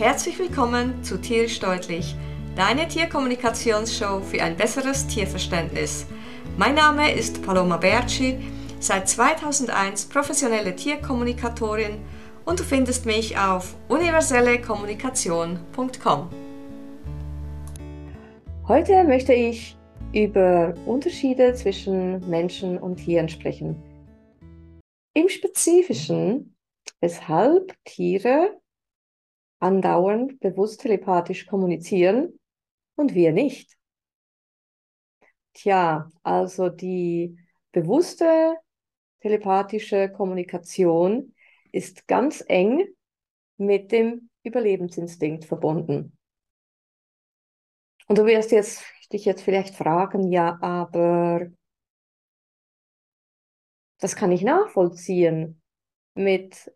Herzlich willkommen zu Tierisch Deutlich, deine Tierkommunikationsshow für ein besseres Tierverständnis. Mein Name ist Paloma Berci, seit 2001 professionelle Tierkommunikatorin und du findest mich auf universellekommunikation.com. Heute möchte ich über Unterschiede zwischen Menschen und Tieren sprechen. Im Spezifischen, weshalb Tiere andauernd bewusst telepathisch kommunizieren und wir nicht. Tja, also die bewusste telepathische Kommunikation ist ganz eng mit dem Überlebensinstinkt verbunden. Und du wirst jetzt, dich jetzt vielleicht fragen, ja, aber das kann ich nachvollziehen mit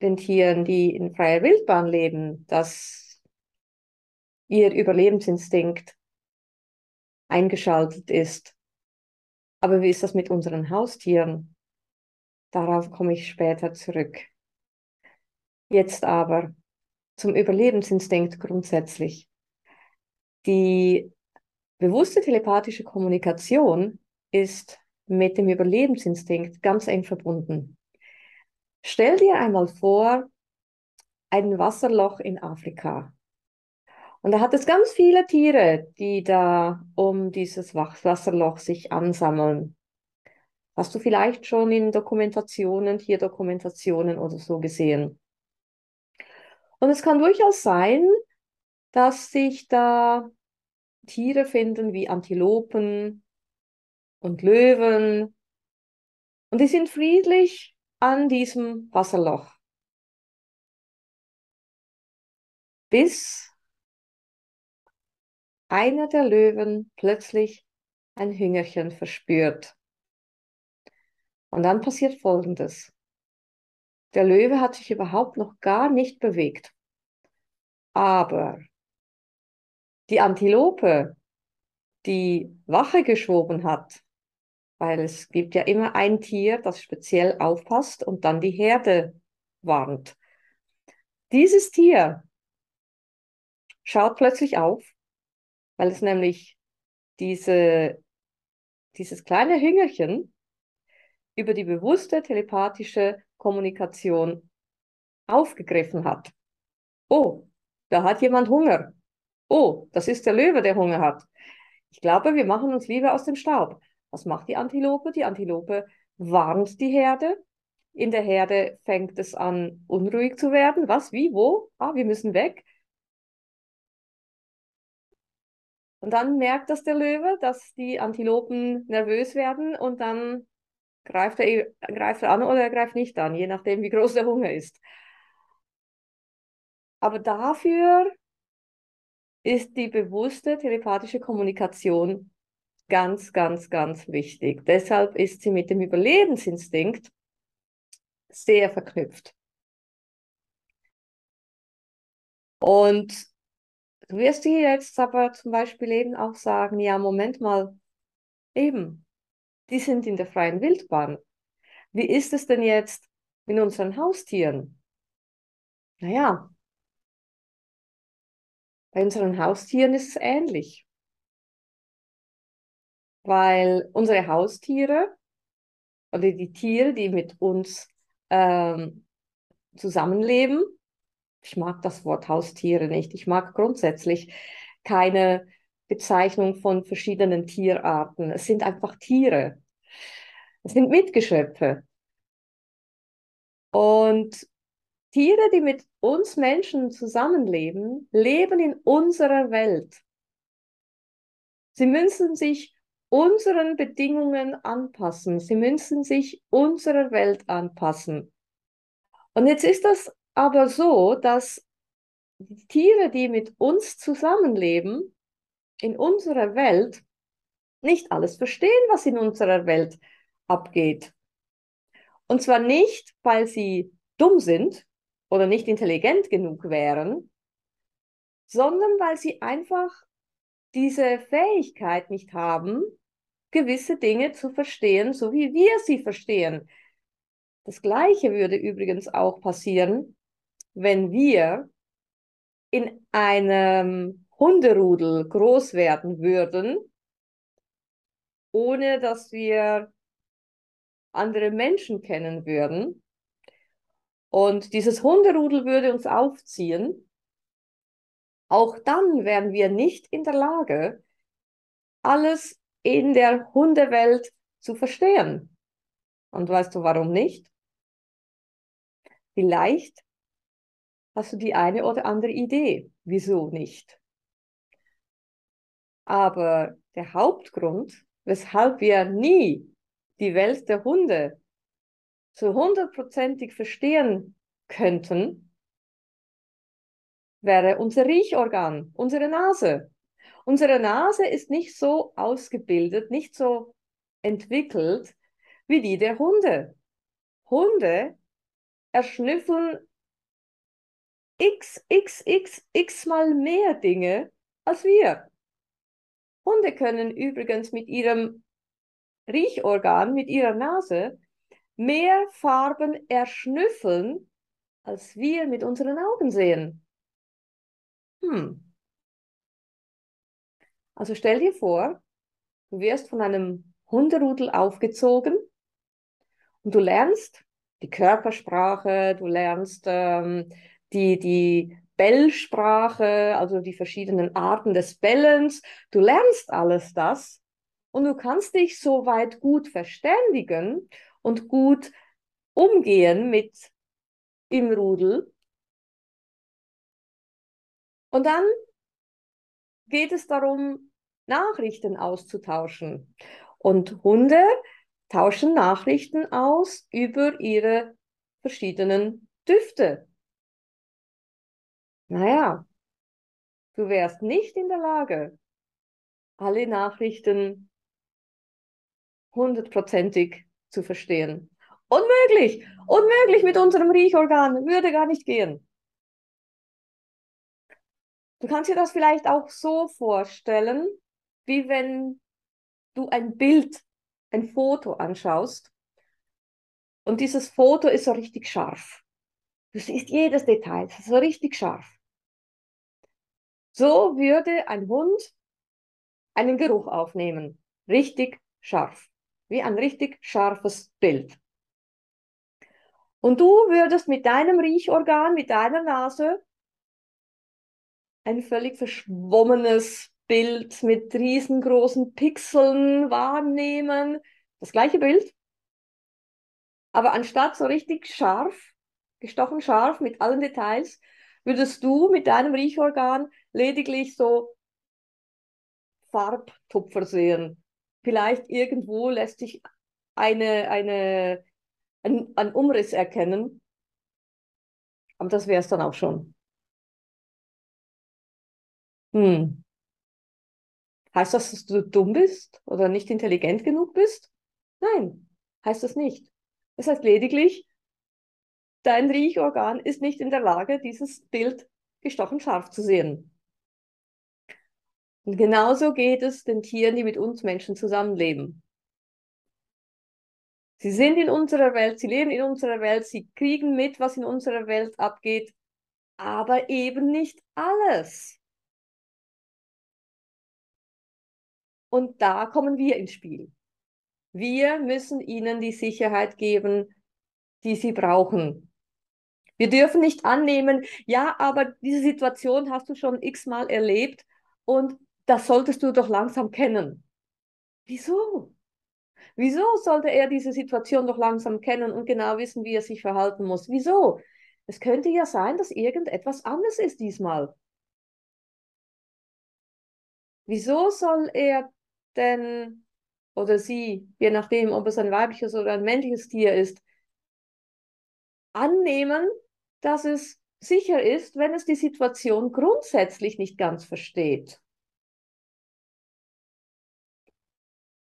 den Tieren, die in freier Wildbahn leben, dass ihr Überlebensinstinkt eingeschaltet ist. Aber wie ist das mit unseren Haustieren? Darauf komme ich später zurück. Jetzt aber zum Überlebensinstinkt grundsätzlich. Die bewusste telepathische Kommunikation ist mit dem Überlebensinstinkt ganz eng verbunden. Stell dir einmal vor, ein Wasserloch in Afrika. Und da hat es ganz viele Tiere, die da um dieses Wasserloch sich ansammeln. Hast du vielleicht schon in Dokumentationen, Tierdokumentationen oder so gesehen? Und es kann durchaus sein, dass sich da Tiere finden wie Antilopen und Löwen. Und die sind friedlich an diesem Wasserloch. Bis einer der Löwen plötzlich ein Hüngerchen verspürt. Und dann passiert Folgendes. Der Löwe hat sich überhaupt noch gar nicht bewegt. Aber die Antilope, die Wache geschoben hat, weil es gibt ja immer ein Tier, das speziell aufpasst und dann die Herde warnt. Dieses Tier schaut plötzlich auf, weil es nämlich diese, dieses kleine Hüngerchen über die bewusste telepathische Kommunikation aufgegriffen hat. Oh, da hat jemand Hunger. Oh, das ist der Löwe, der Hunger hat. Ich glaube, wir machen uns lieber aus dem Staub. Was macht die Antilope? Die Antilope warnt die Herde. In der Herde fängt es an, unruhig zu werden. Was, wie, wo? Ah, wir müssen weg. Und dann merkt das der Löwe, dass die Antilopen nervös werden und dann greift er, greift er an oder er greift nicht an, je nachdem, wie groß der Hunger ist. Aber dafür ist die bewusste telepathische Kommunikation Ganz, ganz, ganz wichtig. Deshalb ist sie mit dem Überlebensinstinkt sehr verknüpft. Und du wirst dir jetzt aber zum Beispiel eben auch sagen, ja, Moment mal, eben, die sind in der freien Wildbahn. Wie ist es denn jetzt mit unseren Haustieren? Naja, bei unseren Haustieren ist es ähnlich weil unsere Haustiere oder die Tiere, die mit uns ähm, zusammenleben, ich mag das Wort Haustiere nicht, ich mag grundsätzlich keine Bezeichnung von verschiedenen Tierarten. Es sind einfach Tiere. Es sind Mitgeschöpfe. Und Tiere, die mit uns Menschen zusammenleben, leben in unserer Welt. Sie müssen sich unseren Bedingungen anpassen. Sie müssen sich unserer Welt anpassen. Und jetzt ist das aber so, dass die Tiere, die mit uns zusammenleben, in unserer Welt, nicht alles verstehen, was in unserer Welt abgeht. Und zwar nicht, weil sie dumm sind oder nicht intelligent genug wären, sondern weil sie einfach diese Fähigkeit nicht haben, gewisse Dinge zu verstehen, so wie wir sie verstehen. Das Gleiche würde übrigens auch passieren, wenn wir in einem Hunderudel groß werden würden, ohne dass wir andere Menschen kennen würden. Und dieses Hunderudel würde uns aufziehen. Auch dann wären wir nicht in der Lage, alles in der Hundewelt zu verstehen. Und weißt du warum nicht? Vielleicht hast du die eine oder andere Idee, wieso nicht. Aber der Hauptgrund, weshalb wir nie die Welt der Hunde so hundertprozentig verstehen könnten, wäre unser Riechorgan, unsere Nase. Unsere Nase ist nicht so ausgebildet, nicht so entwickelt wie die der Hunde. Hunde erschnüffeln x, x, x, x mal mehr Dinge als wir. Hunde können übrigens mit ihrem Riechorgan, mit ihrer Nase, mehr Farben erschnüffeln, als wir mit unseren Augen sehen. Hm. Also stell dir vor, du wirst von einem Hunderudel aufgezogen und du lernst die Körpersprache, du lernst ähm, die, die Bellsprache, also die verschiedenen Arten des Bellens. Du lernst alles das und du kannst dich soweit gut verständigen und gut umgehen mit im Rudel. Und dann geht es darum, Nachrichten auszutauschen. Und Hunde tauschen Nachrichten aus über ihre verschiedenen Düfte. Naja, du wärst nicht in der Lage, alle Nachrichten hundertprozentig zu verstehen. Unmöglich, unmöglich mit unserem Riechorgan, würde gar nicht gehen. Du kannst dir das vielleicht auch so vorstellen, wie wenn du ein Bild, ein Foto anschaust und dieses Foto ist so richtig scharf. Du siehst jedes Detail, so richtig scharf. So würde ein Hund einen Geruch aufnehmen, richtig scharf wie ein richtig scharfes Bild. Und du würdest mit deinem Riechorgan, mit deiner Nase ein völlig verschwommenes Bild mit riesengroßen Pixeln wahrnehmen. Das gleiche Bild, aber anstatt so richtig scharf, gestochen scharf mit allen Details, würdest du mit deinem Riechorgan lediglich so Farbtupfer sehen, vielleicht irgendwo lässt sich eine, eine, ein, ein Umriss erkennen. Aber das wäre es dann auch schon. Hm. Heißt das, dass du dumm bist oder nicht intelligent genug bist? Nein, heißt das nicht. Es heißt lediglich, dein Riechorgan ist nicht in der Lage, dieses Bild gestochen scharf zu sehen. Und genauso geht es den Tieren, die mit uns Menschen zusammenleben. Sie sind in unserer Welt, sie leben in unserer Welt, sie kriegen mit, was in unserer Welt abgeht, aber eben nicht alles. Und da kommen wir ins Spiel. Wir müssen ihnen die Sicherheit geben, die sie brauchen. Wir dürfen nicht annehmen, ja, aber diese Situation hast du schon x-mal erlebt und das solltest du doch langsam kennen. Wieso? Wieso sollte er diese Situation doch langsam kennen und genau wissen, wie er sich verhalten muss? Wieso? Es könnte ja sein, dass irgendetwas anders ist diesmal. Wieso soll er denn oder sie, je nachdem, ob es ein weibliches oder ein männliches Tier ist, annehmen, dass es sicher ist, wenn es die Situation grundsätzlich nicht ganz versteht?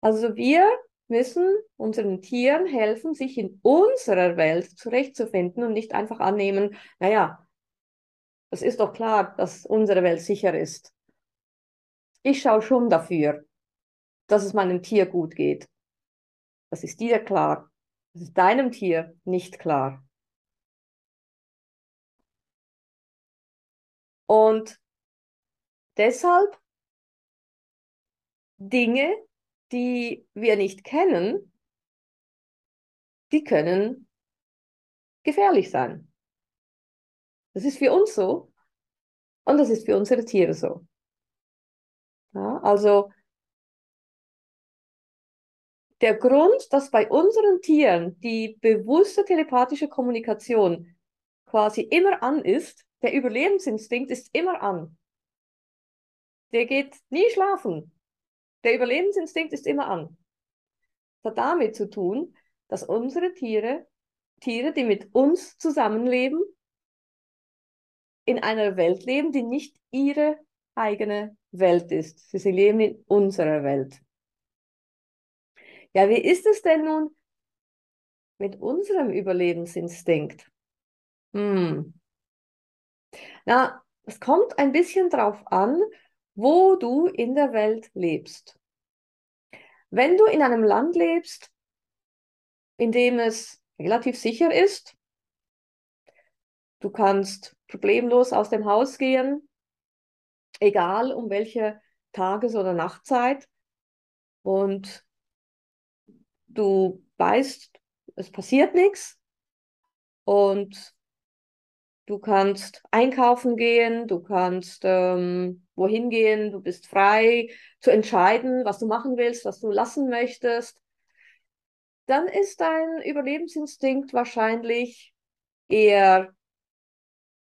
Also wir müssen unseren Tieren helfen, sich in unserer Welt zurechtzufinden und nicht einfach annehmen, naja, es ist doch klar, dass unsere Welt sicher ist. Ich schaue schon dafür, dass es meinem Tier gut geht. Das ist dir klar. Das ist deinem Tier nicht klar. Und deshalb Dinge, die wir nicht kennen, die können gefährlich sein. Das ist für uns so und das ist für unsere Tiere so. Ja, also der Grund, dass bei unseren Tieren die bewusste telepathische Kommunikation quasi immer an ist, der Überlebensinstinkt ist immer an. Der geht nie schlafen. Der Überlebensinstinkt ist immer an. Das hat damit zu tun, dass unsere Tiere, Tiere, die mit uns zusammenleben, in einer Welt leben, die nicht ihre eigene Welt ist. Sie leben in unserer Welt. Ja, wie ist es denn nun mit unserem Überlebensinstinkt? Hm. Na, es kommt ein bisschen drauf an, wo du in der Welt lebst. Wenn du in einem Land lebst, in dem es relativ sicher ist, du kannst problemlos aus dem Haus gehen, egal um welche Tages- oder Nachtzeit, und du weißt, es passiert nichts und Du kannst einkaufen gehen, du kannst ähm, wohin gehen, du bist frei zu entscheiden, was du machen willst, was du lassen möchtest. Dann ist dein Überlebensinstinkt wahrscheinlich eher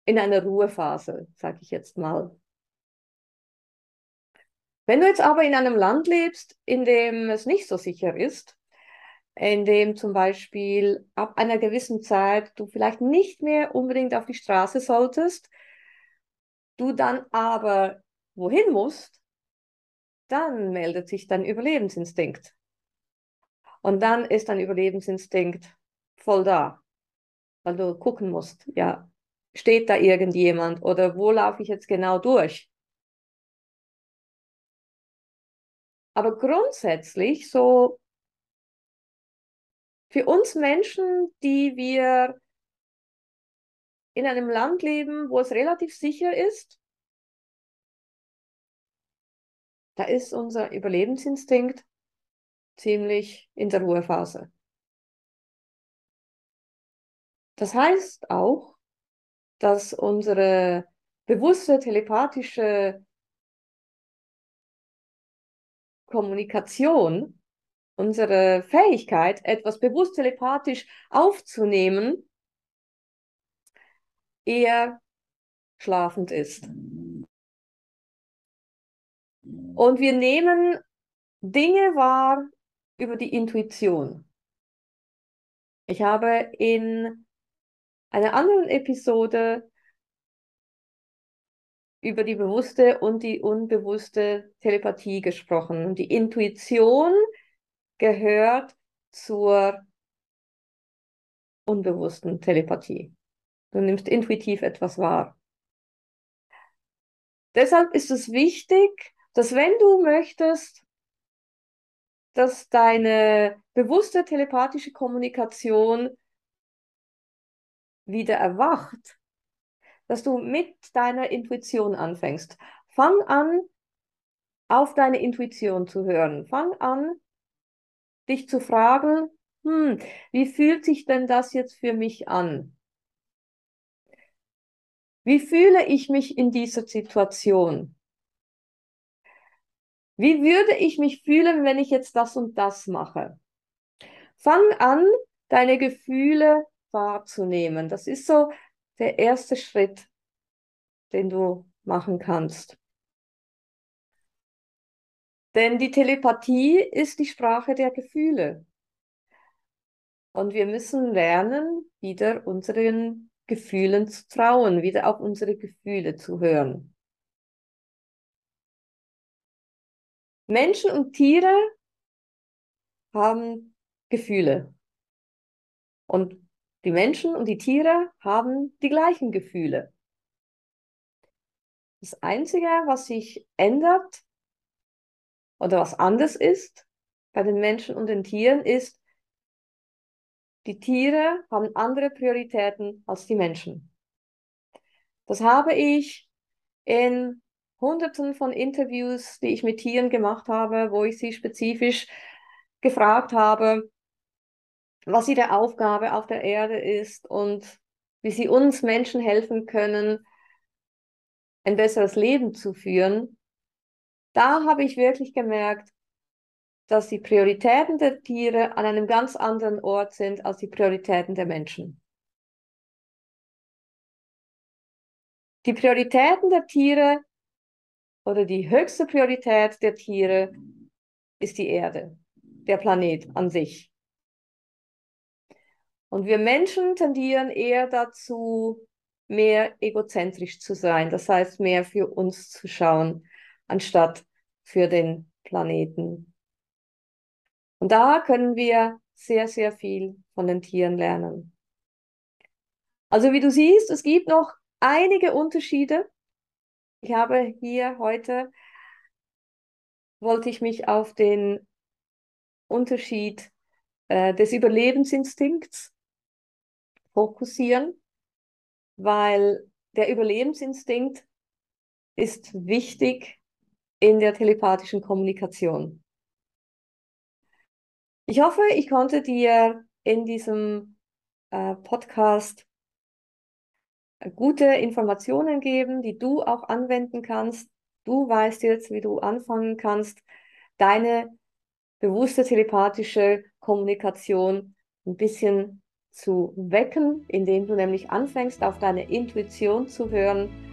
in einer Ruhephase, sage ich jetzt mal. Wenn du jetzt aber in einem Land lebst, in dem es nicht so sicher ist, in dem zum Beispiel ab einer gewissen Zeit du vielleicht nicht mehr unbedingt auf die Straße solltest, du dann aber wohin musst, dann meldet sich dein Überlebensinstinkt. Und dann ist dein Überlebensinstinkt voll da, weil du gucken musst, ja, steht da irgendjemand oder wo laufe ich jetzt genau durch? Aber grundsätzlich, so für uns Menschen, die wir in einem Land leben, wo es relativ sicher ist, da ist unser Überlebensinstinkt ziemlich in der Ruhephase. Das heißt auch, dass unsere bewusste telepathische Kommunikation unsere Fähigkeit, etwas bewusst telepathisch aufzunehmen, eher schlafend ist. Und wir nehmen Dinge wahr über die Intuition. Ich habe in einer anderen Episode über die bewusste und die unbewusste Telepathie gesprochen. Die Intuition gehört zur unbewussten Telepathie. Du nimmst intuitiv etwas wahr. Deshalb ist es wichtig, dass wenn du möchtest, dass deine bewusste telepathische Kommunikation wieder erwacht, dass du mit deiner Intuition anfängst. Fang an, auf deine Intuition zu hören. Fang an, dich zu fragen, hm, wie fühlt sich denn das jetzt für mich an? Wie fühle ich mich in dieser Situation? Wie würde ich mich fühlen, wenn ich jetzt das und das mache? Fang an, deine Gefühle wahrzunehmen. Das ist so der erste Schritt, den du machen kannst. Denn die Telepathie ist die Sprache der Gefühle. Und wir müssen lernen, wieder unseren Gefühlen zu trauen, wieder auf unsere Gefühle zu hören. Menschen und Tiere haben Gefühle. Und die Menschen und die Tiere haben die gleichen Gefühle. Das Einzige, was sich ändert, oder was anders ist bei den Menschen und den Tieren, ist, die Tiere haben andere Prioritäten als die Menschen. Das habe ich in Hunderten von Interviews, die ich mit Tieren gemacht habe, wo ich sie spezifisch gefragt habe, was ihre Aufgabe auf der Erde ist und wie sie uns Menschen helfen können, ein besseres Leben zu führen, da habe ich wirklich gemerkt, dass die Prioritäten der Tiere an einem ganz anderen Ort sind als die Prioritäten der Menschen. Die Prioritäten der Tiere oder die höchste Priorität der Tiere ist die Erde, der Planet an sich. Und wir Menschen tendieren eher dazu, mehr egozentrisch zu sein, das heißt mehr für uns zu schauen, anstatt für den Planeten. Und da können wir sehr, sehr viel von den Tieren lernen. Also wie du siehst, es gibt noch einige Unterschiede. Ich habe hier heute, wollte ich mich auf den Unterschied äh, des Überlebensinstinkts fokussieren, weil der Überlebensinstinkt ist wichtig in der telepathischen Kommunikation. Ich hoffe, ich konnte dir in diesem äh, Podcast gute Informationen geben, die du auch anwenden kannst. Du weißt jetzt, wie du anfangen kannst, deine bewusste telepathische Kommunikation ein bisschen zu wecken, indem du nämlich anfängst, auf deine Intuition zu hören.